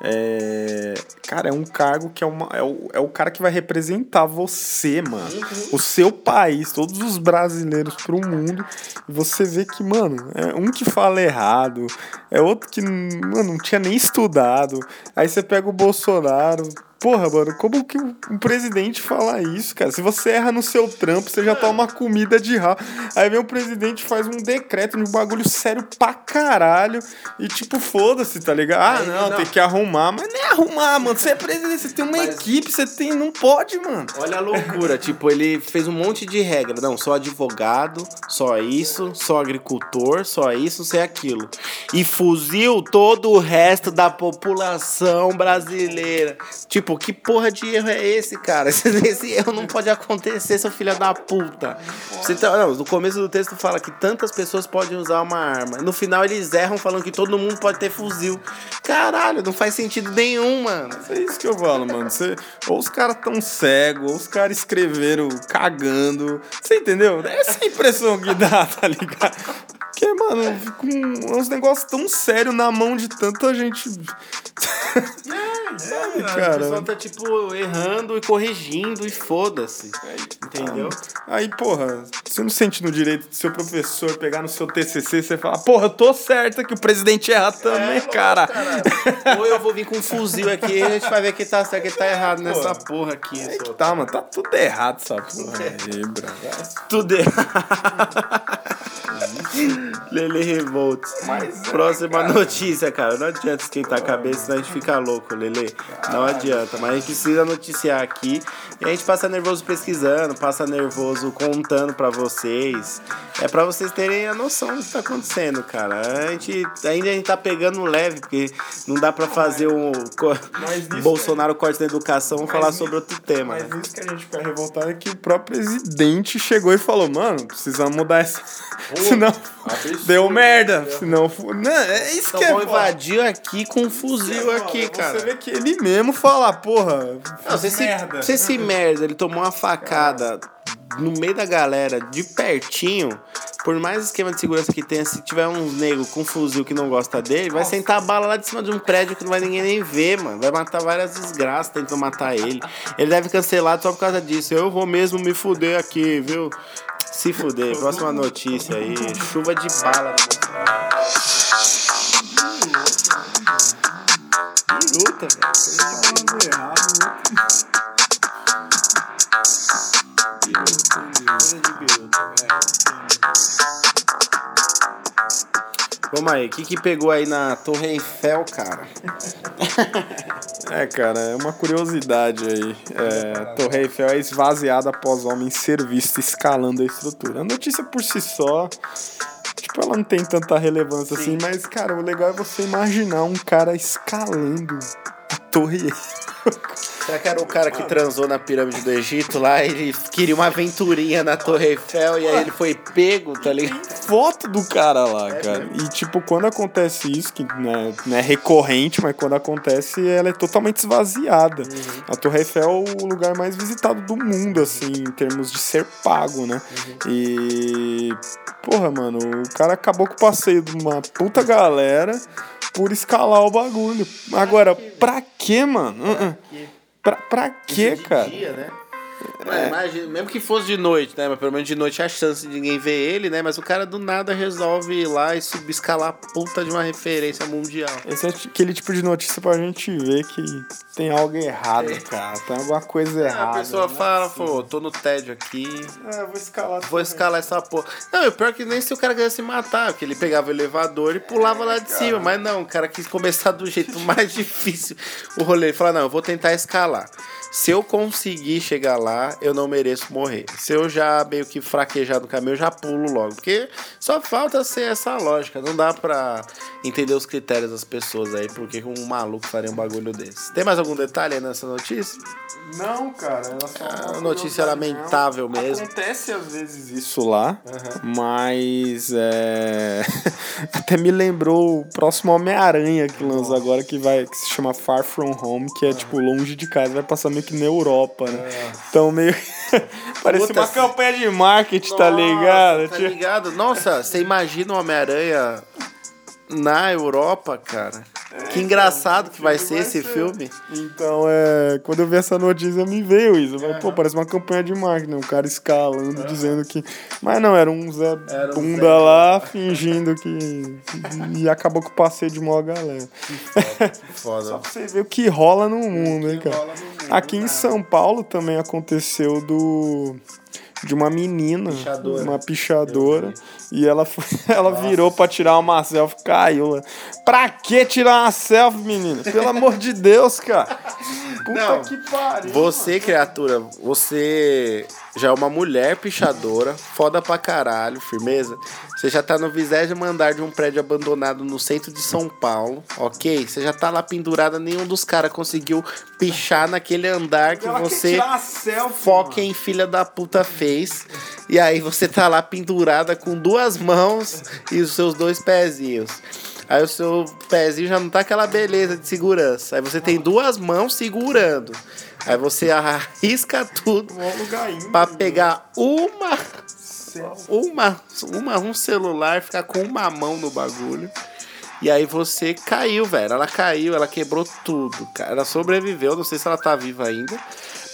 é, cara, é um cargo que é, uma, é, o, é o cara que vai representar você, mano. O seu país, todos os brasileiros pro mundo. E você vê que, mano, é um que fala errado, é outro que, mano, não tinha nem estudado. Aí você pega o Bolsonaro. Porra, mano, como que um presidente fala isso, cara? Se você erra no seu trampo, você já toma comida de rabo. Aí vem o presidente faz um decreto de um bagulho sério pra caralho. E tipo, foda-se, tá ligado? Ah, não, não. tem que arrumar. Mas nem arrumar, mano. Você é presidente, você tem uma Mas- equipe, você tem. Não pode, mano. Olha a loucura, tipo, ele fez um monte de regra. Não, só advogado, só isso, só agricultor, só isso, só aquilo. E fuzil todo o resto da população brasileira. Tipo, que porra de erro é esse, cara? Esse, esse erro não pode acontecer, seu filho da puta. Você tá, não, no começo do texto fala que tantas pessoas podem usar uma arma. No final eles erram falando que todo mundo pode ter fuzil. Caralho, não faz sentido nenhum, mano. É isso que eu falo, mano. Você, ou os caras tão cegos, ou os caras escreveram cagando. Você entendeu? É essa a impressão que dá, tá ligado? Porque, mano, com uns negócios tão sérios na mão de tanta gente. Sabe, O cara? pessoal tá, tipo, errando e corrigindo e foda-se. Entendeu? Aí, porra, você não sente no direito do seu professor pegar no seu TCC e você falar, porra, eu tô certa que o presidente erra também, cara. Ou eu vou vir com um fuzil aqui e a gente vai ver que tá certo, que tá errado nessa porra aqui. Aí que tá, mano, tá tudo errado essa porra aí, bro. Tudo errado. Lele Revolts. Próxima notícia, cara. Não adianta esquentar a cabeça, senão a gente fica louco, Lele. Não adianta. Mas a gente precisa noticiar aqui. E a gente passa nervoso pesquisando, passa nervoso contando pra vocês. É pra vocês terem a noção do que tá acontecendo, cara. A gente ainda a gente tá pegando leve, porque não dá pra fazer um isso Bolsonaro corte da educação e falar sobre outro tema. Mas né? isso que a gente fica revoltado é que o próprio presidente chegou e falou, mano, precisamos mudar essa. Senão deu merda. Senão. Não, é isso Então que é. invadir aqui com um fuzil aqui, cara. Você vê que ele mesmo fala, porra. Não, se, esse, merda. se esse merda ele tomou uma facada no meio da galera, de pertinho, por mais esquema de segurança que tenha, se tiver um nego com fuzil que não gosta dele, vai sentar a bala lá de cima de um prédio que não vai ninguém nem ver, mano. Vai matar várias desgraças tentando matar ele. Ele deve cancelado só por causa disso. Eu vou mesmo me fuder aqui, viu? Se fuder. Próxima notícia aí. Chuva de bala no Bolsonaro. Biruta, velho. Coisa de biruta, Vamos aí, o que, que pegou aí na Torre Eiffel, cara? É, cara, é uma curiosidade aí. É, a Torre Eiffel é esvaziada após homem ser visto escalando a estrutura. A notícia por si só, tipo, ela não tem tanta relevância assim, mas, cara, o legal é você imaginar um cara escalando a Torre Eiffel. Será que era o cara que transou na pirâmide do Egito lá? Ele queria uma aventurinha na Torre Eiffel e aí ele foi pego, tá ligado? Foto do cara lá, cara. E, tipo, quando acontece isso, que né, não é recorrente, mas quando acontece, ela é totalmente esvaziada. A Torre Eiffel é o lugar mais visitado do mundo, assim, em termos de ser pago, né? E. Porra, mano, o cara acabou com o passeio de uma puta galera por escalar o bagulho. Agora, pra quê, mano? Uh-uh. Pra, pra quê, cara? Dia, né? É, imagina, mesmo que fosse de noite, né? Mas pelo menos de noite há chance de ninguém ver ele, né? Mas o cara do nada resolve ir lá e subir, escalar a puta de uma referência mundial. Esse é aquele tipo de notícia pra gente ver que tem algo errado, cara. Tem alguma coisa É, errada. a pessoa né? fala, pô, tô no tédio aqui, É, vou escalar. vou escalar essa porra. Não, e pior é que nem se o cara quisesse se matar, porque ele pegava o elevador e pulava lá de cima. Mas não, o cara quis começar do jeito mais difícil o rolê. Ele fala, não, eu vou tentar escalar. Se eu conseguir chegar lá, eu não mereço morrer. Se eu já meio que fraquejar no caminho, eu já pulo logo. Porque só falta ser essa lógica. Não dá pra entender os critérios das pessoas aí, porque um maluco faria um bagulho desse. Tem mais algum detalhe aí nessa notícia? Não, cara, era só uma notícia lamentável mesmo. mesmo. Acontece às vezes isso lá, mas é... até me lembrou o próximo Homem-Aranha que lança agora, que vai que se chama Far From Home, que é tipo longe de casa, vai passar meio que na Europa, né? Então meio parece Puta, uma se- campanha de marketing, tá ligado? Nossa, Tá Tipo, ligado? Nossa, você imagina o Homem-Aranha na Europa, cara? que engraçado que vai ser esse filme. Então, é, quando eu vi essa notícia, me veio isso. Falei, pô, parece uma campanha de marketing, um cara escalando, dizendo que. Mas não, era um Zé Era um Bunda Zé lá, fingindo que. E acabou com o passeio de mó galera. Só Foda. pra você ver o que rola no mundo, hein, cara. Aqui em. São Paulo também aconteceu do. De uma menina, Pichadora. uma pichadora, e ela foi, ela virou pra tirar uma selfie, caiu lá. Pra que tirar uma selfie, menina? Pelo amor de Deus, cara. Puta Não, que pariu. Você, criatura, você já é uma mulher pichadora, foda pra caralho, firmeza. Você já tá no vigésimo andar de um prédio abandonado no centro de São Paulo, ok? Você já tá lá pendurada, nenhum dos caras conseguiu pichar naquele andar que Ela você selfie, foca em filha da puta fez. E aí você tá lá pendurada com duas mãos e os seus dois pezinhos. Aí o seu pezinho já não tá aquela beleza de segurança. Aí você tem duas mãos segurando. Aí você arrisca tudo íngreme, pra pegar uma, uma, uma, um celular, ficar com uma mão no bagulho. E aí você caiu, velho. Ela caiu, ela quebrou tudo, cara. Ela sobreviveu, não sei se ela tá viva ainda.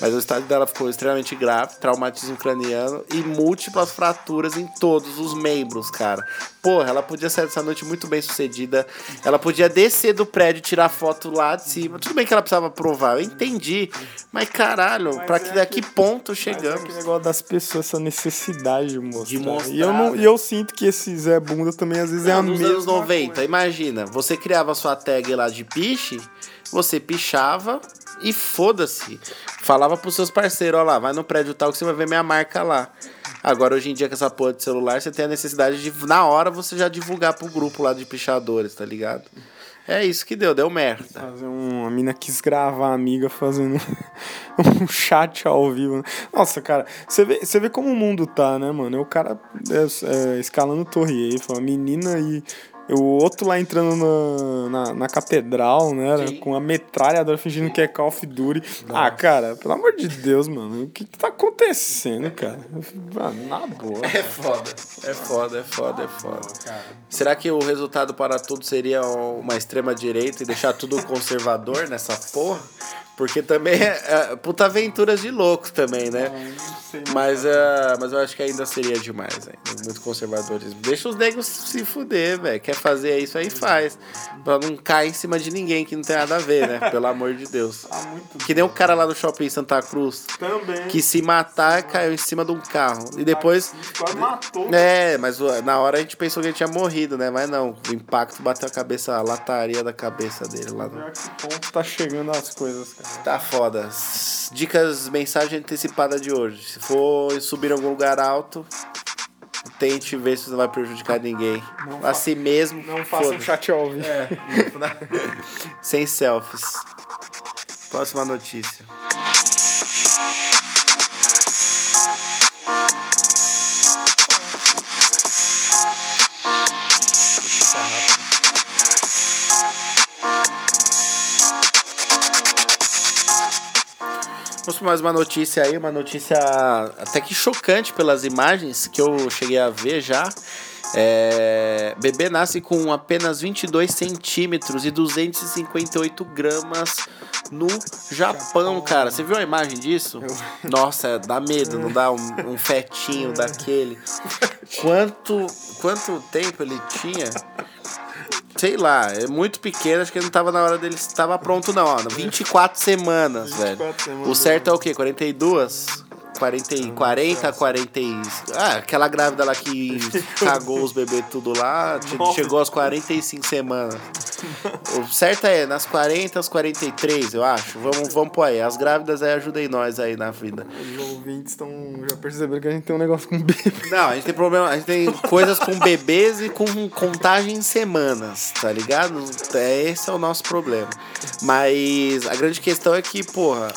Mas o estado dela ficou extremamente grave, traumatismo craniano e múltiplas fraturas em todos os membros, cara. Porra, ela podia sair dessa noite muito bem sucedida. Ela podia descer do prédio e tirar foto lá de cima. Tudo bem que ela precisava provar, eu entendi. Mas caralho, Mas pra é que daqui que- ponto Mas é chegamos? aquele negócio das pessoas, essa necessidade de mostrar. De mostrar, E eu, não, né? e eu sinto que esse Zé Bunda também às vezes é a Nos mesma anos 90, coisa. imagina, você criava sua tag lá de piche, você pichava e foda-se. Falava pros seus parceiros, ó lá, vai no prédio tal que você vai ver minha marca lá. Agora, hoje em dia, com essa porra de celular, você tem a necessidade de, na hora, você já divulgar pro grupo lá de pichadores, tá ligado? É isso que deu, deu merda. Fazer um, a mina quis gravar a amiga fazendo um chat ao vivo. Nossa, cara, você vê, você vê como o mundo tá, né, mano? É o cara é, é, escalando Torre Eiffel, a menina e o outro lá entrando na, na, na catedral, né? Sim. Com a metralhadora fingindo que é Call of Duty. Ah, cara, pelo amor de Deus, mano. O que tá acontecendo, cara? Mano, na boa. É foda, é foda, é foda, é foda. Será que o resultado para tudo seria uma extrema direita e deixar tudo conservador nessa porra? Porque também é, é puta aventuras de loucos também, né? Mas, é, mas eu acho que ainda seria demais, ainda. Muito conservadorismo. Deixa os negros se fuder, velho. Quer fazer isso aí, faz. Pra não cair em cima de ninguém que não tem nada a ver, né? Pelo amor de Deus. Muito Que nem o cara lá no shopping Santa Cruz. Também. Que se matar, caiu em cima de um carro. E depois. Quase matou. É, mas na hora a gente pensou que ele tinha morrido, né? Mas não, o impacto bateu a cabeça, a lataria da cabeça dele lá. No... Que ponto tá chegando as coisas, cara. Tá foda. Dicas, mensagem antecipada de hoje. Se for subir em algum lugar alto, tente ver se não vai prejudicar ninguém. Não a si mesmo. Não faça um chat ao vivo. Sem selfies. Próxima notícia. Para mais uma notícia aí, uma notícia até que chocante pelas imagens que eu cheguei a ver já. É, bebê nasce com apenas 22 centímetros e 258 gramas no Japão, cara. Você viu a imagem disso? Nossa, dá medo, não dá um, um fetinho daquele. Quanto, quanto tempo ele tinha? Sei lá, é muito pequeno, acho que não tava na hora dele estava pronto não, ó. 24 semanas, 24 velho. semanas. O certo é o quê? 42? 40, e- 40, 40. e- Ah, aquela grávida lá que cagou os bebês tudo lá, Nossa. chegou aos 45 semanas. O certo é nas 40 aos 43, eu acho. Vamos, vamos pôr aí. As grávidas aí ajudem nós aí na vida. Os ouvintes estão já perceberam que a gente tem um negócio com bebê. Não, a gente tem problema, a gente tem coisas com bebês e com contagem em semanas, tá ligado? É, esse é o nosso problema. Mas a grande questão é que, porra,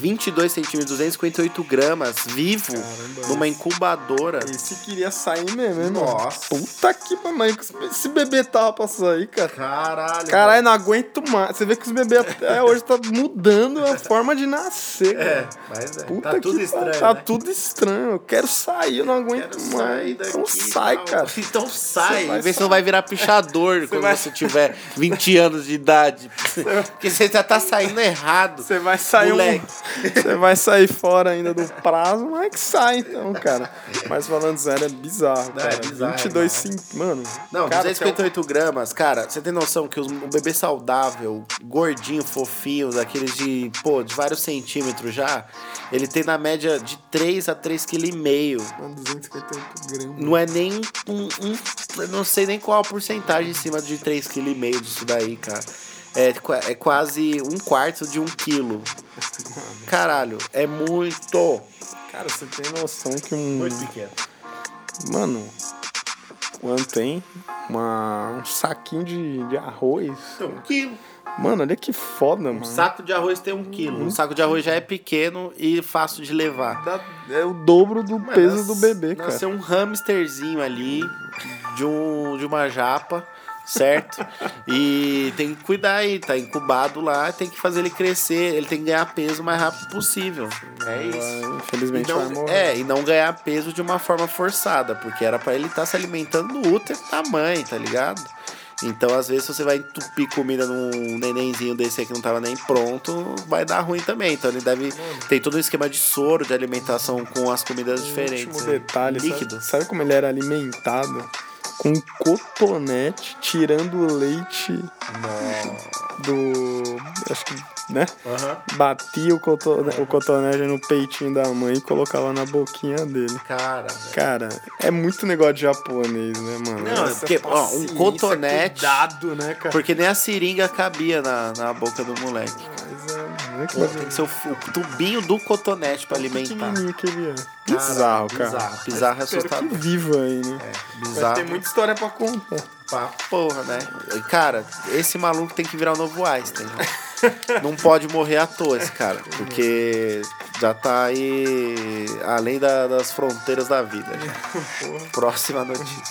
22 centímetros, 258 gramas, vivo, Caramba, numa incubadora. Esse queria sair mesmo, hein, mano? Nossa. Puta que pariu. Esse bebê tava pra sair, cara. Caralho. Caralho, não aguento mais. Você vê que os bebês até hoje tá mudando a forma de nascer, É, cara. mas é. Puta tá tudo que estranho. Tá né? tudo estranho. Eu quero sair, eu não aguento Quero mais. daqui. então sai, tal. cara. Então sai. Você vai Vê se não vai virar pichador quando vai- você tiver 20 anos de idade. Porque você já tá saindo errado. Você vai sair Moleque. um... Você vai sair fora ainda do prazo, mas que sai então, cara. Mas falando sério, é bizarro, Não, é cara. bizarro, 22, não. sim, mano. Não, cara, 258 gramas, cara, você tem noção que os- o bebê saudável, gordinho, fofinho, daqueles de, pô, de vários centímetros já, ele tem na média de 3 a 3,5 kg. Mano, 258 gramas. Não é nem um, um- Eu não sei nem qual a porcentagem em cima de 3,5 kg disso daí, cara. É, é quase um quarto de um quilo. Caralho, é muito. Cara, você tem noção que um. pequeno. Mano, quando tem uma, um saquinho de, de arroz. Um quilo. Mano, olha que foda, mano. Um saco de arroz tem um quilo. Um saco de arroz já é pequeno e fácil de levar. Dá- é o dobro do Mano, peso nas- do bebê, cara. Nasceu um hamsterzinho ali de, um, de uma japa, certo? e tem que cuidar aí, tá incubado lá, tem que fazer ele crescer, ele tem que ganhar peso o mais rápido possível. É isso. Vai, Infelizmente vai não, morrer. é, e não ganhar peso de uma forma forçada, porque era pra ele estar se alimentando no útero da mãe, tá ligado? Então, às vezes, você vai entupir comida num nenenzinho desse aí que não tava nem pronto, vai dar ruim também. Então, ele deve. Tem todo um esquema de soro, de alimentação com as comidas diferentes. Último né? detalhe, sabe, sabe como ele era alimentado? Com cotonete, tirando o leite do. Acho que, né? Aham. Batia o, cotone, o cotonete no peitinho da mãe e colocava na boquinha dele. Cara. Cara, é muito negócio de japonês, né, mano? Não, Essa porque, ó, um cotonete- Cuidado, né, cara? Porque nem a seringa cabia na, na boca do moleque. Mas é, né, que Pô, tem que ser o, o tubinho do cotonete pra alimentar. que ele é. Bizarro, cara. Bizarro, bizarro é que assustador. viva aí, né? Vai Bizarro. ter muita história pra contar. Pra porra, né? Cara, esse maluco tem que virar o novo Einstein. né? Não pode morrer à toa esse cara. Porque já tá aí além da- das fronteiras da vida. já. Próxima notícia.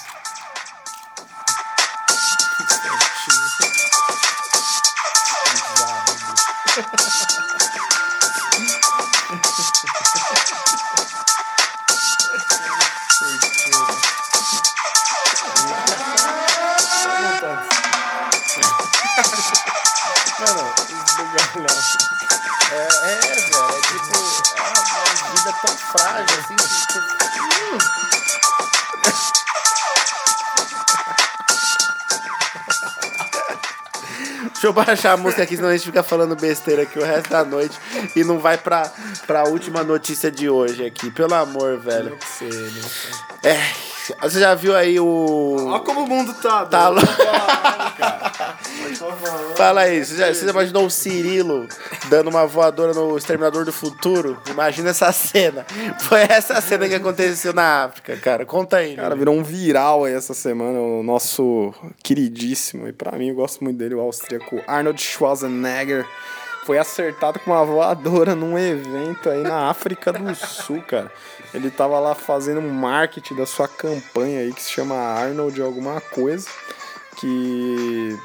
Mano, é, é, velho, é tipo, é uma vida tão frágil assim. Hum. Deixa eu baixar a música aqui, senão a gente fica falando besteira aqui o resto da noite e não vai pra, pra última notícia de hoje aqui. Pelo amor, velho. É, você já viu aí o. Olha como o mundo tá. Tá doido. louco. Fala aí, você já, você já imaginou o Cirilo dando uma voadora no Exterminador do Futuro? Imagina essa cena. Foi essa cena que aconteceu na África, cara. Conta aí. Cara, Lili. virou um viral aí essa semana, o nosso queridíssimo, e pra mim eu gosto muito dele, o austríaco Arnold Schwarzenegger. Foi acertado com uma voadora num evento aí na África do Sul, cara. Ele tava lá fazendo um marketing da sua campanha aí que se chama Arnold alguma coisa, que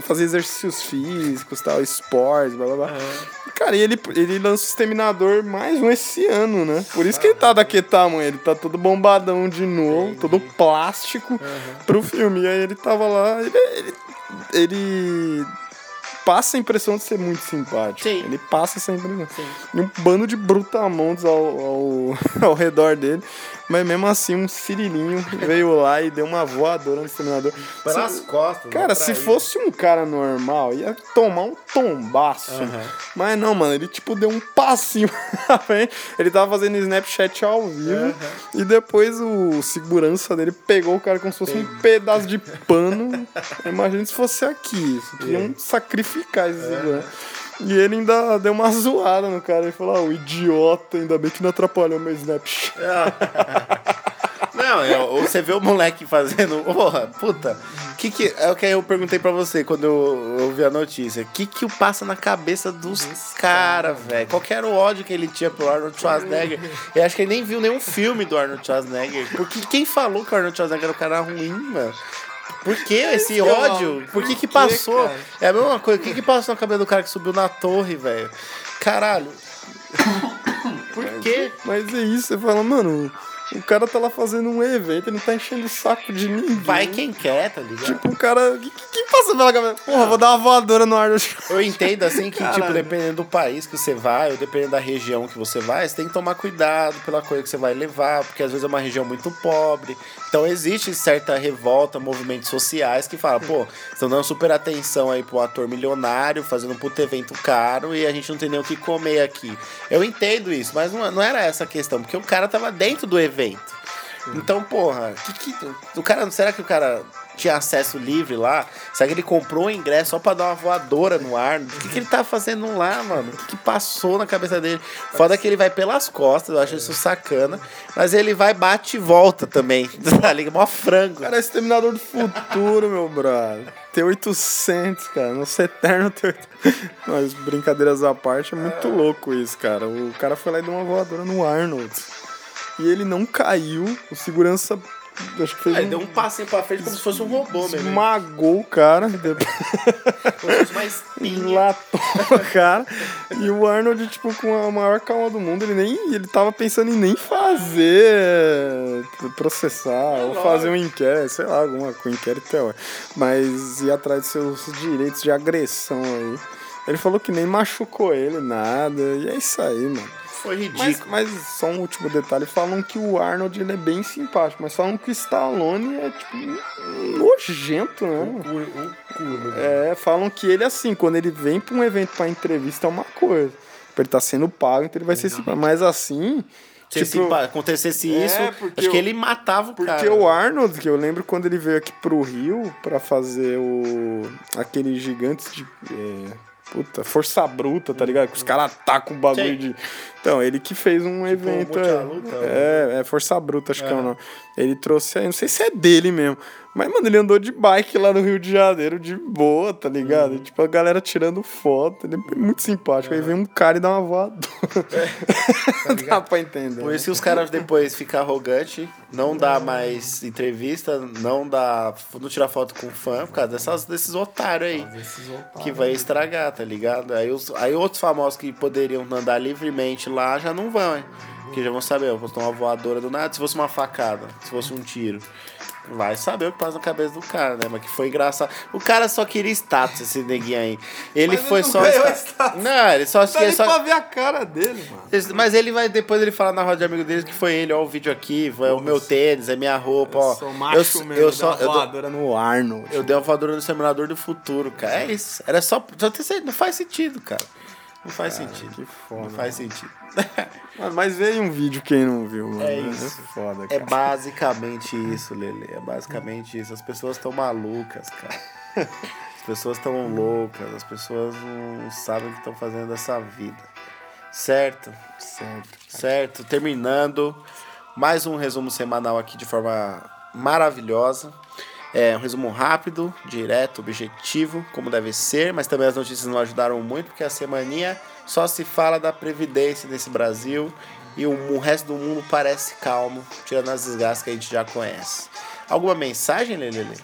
pra fazer exercícios físicos, tal, esportes, blá blá blá. Cara, e ele, ele lança o Exterminador mais um esse ano, né? Por isso que ele tá daquele tamanho. Ele tá todo bombadão de novo, todo plástico pro filme. E aí ele tava lá. Ele, ele, ele passa a impressão de ser muito simpático. Sim. Ele passa essa impressão. E um bando de brutamontes ao, ao, ao redor dele. Mas mesmo assim, um cirilinho veio lá e deu uma voadora no exterminador. Pelas Se- costas. Cara, né, se fosse um cara normal, ia tomar um tombaço. Mas não, mano, ele tipo deu um passinho pra frente. Ele tava fazendo Snapchat ao vivo. E depois o segurança dele pegou o cara como se fosse um pedaço de pano. Imagina se fosse aqui. Isso, Queriam sacrificar esse segurança. E ele ainda deu uma zoada no cara. Ele falou: ah, o idiota, ainda bem que não atrapalhou meu Snapchat. Não, é, ou você vê o moleque fazendo. Porra, puta. Que que, é o que eu perguntei pra você quando eu, eu vi a notícia. O que que passa na cabeça dos caras, velho? Qual que era o ódio que ele tinha pro Arnold Schwarzenegger? Eu acho que ele nem viu nenhum filme do Arnold Schwarzenegger. Porque quem falou que o Arnold Schwarzenegger era um cara ruim, mano? Por que esse ó, ódio? Por que que passou? É a mesma coisa. O que que passou na cabeça do cara que subiu na torre, velho? Caralho. Por quê? Mas é isso, você fala, mano, o cara tá lá fazendo um evento, ele não tá enchendo o saco de ninguém. Vai quem quer, tá ligado? Tipo, o cara. Que, que, que passa pela cabeça? Porra, vou dar uma voadora no Arnold. Eu entendo assim que, tipo, Caralho. dependendo do país que você vai, ou dependendo da região que você vai, você tem que tomar cuidado pela coisa que você vai levar, porque às vezes é uma região muito pobre. Então existe certa revolta, movimentos sociais que falam, pô, estão dando super atenção aí pro ator milionário, fazendo um puto evento caro e a gente não tem nem o que comer aqui. Eu entendo isso, mas não, não era essa a questão, porque o cara tava dentro do evento. Então, porra, que, que, o cara, será que o cara tinha acesso livre lá? Será que ele comprou o ingresso só pra dar uma voadora no ar? O que, que ele tá fazendo lá, mano? O que, passou na cabeça dele? Foda que ele vai pelas costas, eu acho isso sacana. Mas ele vai, bate e volta também. Tá ligado? Mó frango. Cara, é exterminador do futuro, meu brother. T800, cara. Nosso eterno T800. Mas brincadeiras à parte, é muito louco isso, cara. O cara foi lá e deu uma voadora no Arnold. E ele não caiu. O segurança. Acho que fez. Ele deu um passinho pra frente como se fosse um robô mesmo. Esmagou o cara. Como se fosse uma espinha. Latou o cara. E o Arnold, tipo, com a maior calma do mundo, ele nem. Ele tava pensando em nem fazer. processar, ou fazer um inquérito, sei lá, alguma coisa, inquérito é, ué. Mas ir atrás de seus direitos de agressão aí. Ele falou que nem machucou ele, nada. E é isso aí, mano. Foi Mas, ridículo. mas só um último detalhe, falam que o Arnold ele é bem simpático, mas falam que o Stallone é tipo nojento, né? É, falam que ele assim, quando ele vem pra um evento pra entrevista é uma coisa. Ele tá sendo pago, então ele vai ser simpático. Mas assim. Se tipo, acontecesse É, isso, porque acho que o- ele matava o porque cara. o Arnold, que eu lembro quando ele veio aqui pro Rio pra fazer o. aquele gigantes de. é, puta, força bruta, tá ligado? Que os caras atacam o bagulho Sim. de. Então, ele que fez um evento. Monte é, Luta, é, é, Força Bruta, acho que é o nome. Ele trouxe aí, não sei se é dele mesmo. Mas, mano, ele andou de bike lá no Rio de Janeiro, de boa, tá ligado? Uhum. Tipo, a galera tirando foto. Ele é muito simpático. Aí vem um cara e dá uma voadora. Dá pra entender. É. Por né? isso que os caras depois ficam arrogantes, não dá mais entrevista, não dá. não tirar foto com fã, por causa dessas, desses otários aí. Que vai estragar, tá ligado? Aí, os, aí outros famosos que poderiam andar livremente lá já não vão, hein? Porque já vão saber, eu vou tomar uma voadora do nada, se fosse uma facada, se fosse um tiro. Vai saber o que passa na cabeça do cara, né? Mas que foi engraçado. O cara só queria status, esse neguinho aí. Ele Mas foi ele não só. ganhou status. Não, ele só. Ele nem só... pra ver a cara dele, mano. Mas ele vai, depois ele fala na roda de amigo dele que foi ele, ó, o vídeo aqui, foi o meu tênis, é minha roupa, ó. Sou macho eu, mesmo, eu só. Eu, dou- voadora no Arnold. eu dei uma voadora no Seminador do Futuro, cara. É isso. Era só. só ter não faz sentido, cara. Não faz sentido. que foda, Não faz sentido. Mas- Mas veio um vídeo quem não viu, mano. É isso. foda, É cara. basicamente isso, Lele. É basicamente isso. As pessoas estão malucas, cara. As pessoas estão loucas. As pessoas não sabem o que estão fazendo dessa vida. Certo? Certo. Certo, terminando mais um resumo semanal aqui de forma maravilhosa. É um resumo rápido, direto, objetivo, como deve ser, mas também as notícias não ajudaram muito, porque a semaninha só se fala da Previdência nesse Brasil e o, resto do mundo parece calmo, tirando as desgraças que a gente já conhece. Alguma mensagem, Lelele?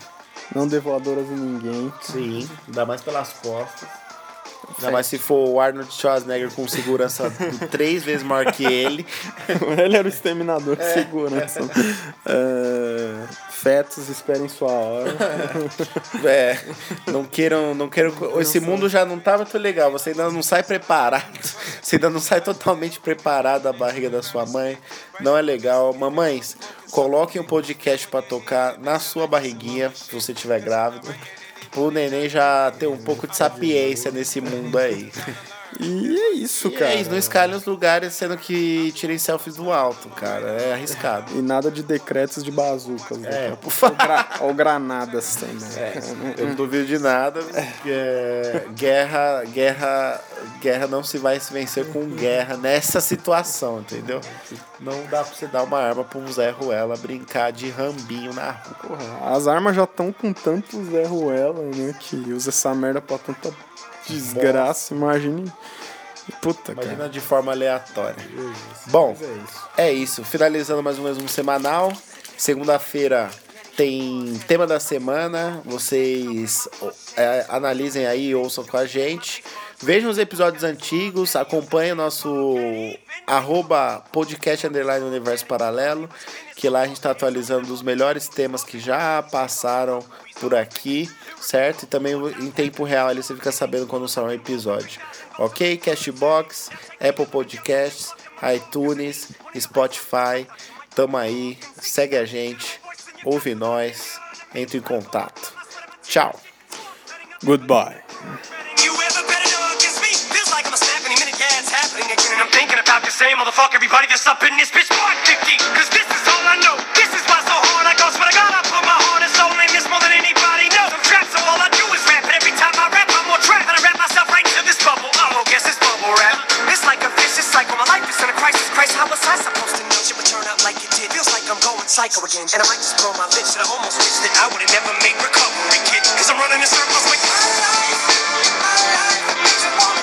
Não dê voadoras em ninguém. Sim, ainda mais pelas costas. Ainda mais se for o Arnold Schwarzenegger com segurança três vezes maior que ele. Ele era o exterminador de segurança. É, fetos, esperem sua hora. É, não queiram, não queiram. Esse mundo já não tá muito legal. Você ainda não sai preparado. Você ainda não sai totalmente preparado da barriga da sua mãe. Não é legal. Mamães, coloquem o um podcast pra tocar na sua barriguinha, se você estiver grávido. Pro neném já ter um pouco de sapiência nesse mundo aí. E é isso, E cara. é isso, não escalem os lugares sendo que tirem selfies do alto, cara. É arriscado. E nada de decretos de bazucas. né, É, por favor. Ou, gra- ou granadas também. Eu não duvido de nada. É, guerra, guerra, guerra não se vai se vencer com guerra nessa situação, entendeu? Não dá pra você dar uma arma pra um Zé Ruela brincar de rambinho na rua. Porra, as armas já estão com tanto Zé Ruela, né? Que usa essa merda pra tanta desgraça. Imagine. Puta, cara. Imagina de forma aleatória. Bom, Mas é isso. é isso. Finalizando mais um mesmo semanal. Segunda-feira tem tema da semana. Vocês é, analisem aí, ouçam com a gente. Vejam os episódios antigos, acompanhem o nosso arroba podcast underline universo paralelo, que lá a gente está atualizando os melhores temas que já passaram por aqui, certo? E também em tempo real ali você fica sabendo quando sai um episódio. Ok? Cashbox, Apple Podcasts, iTunes, Spotify. Tamo aí, segue a gente, ouve nós, entre em contato. Tchau! Goodbye. Same motherfucker, everybody that's up in this bitch, Mark Dickey. Cause this is all I know. This is why so hard I go. Swear to God, I put my heart and soul in this more than anybody knows. I'm trapped, so all I do is rap. And every time I rap, I'm more trapped. And I wrap myself right into this bubble. Oh, guess it's bubble wrap. It's like a vicious cycle. My life is in a crisis. Christ, how was I supposed to know shit would turn out like it did? Feels like I'm going psycho again. And I might just blow my lid. Shit, I almost wish that I would've never made recovery, kid. Cause I'm running in circles like my life, my life, my with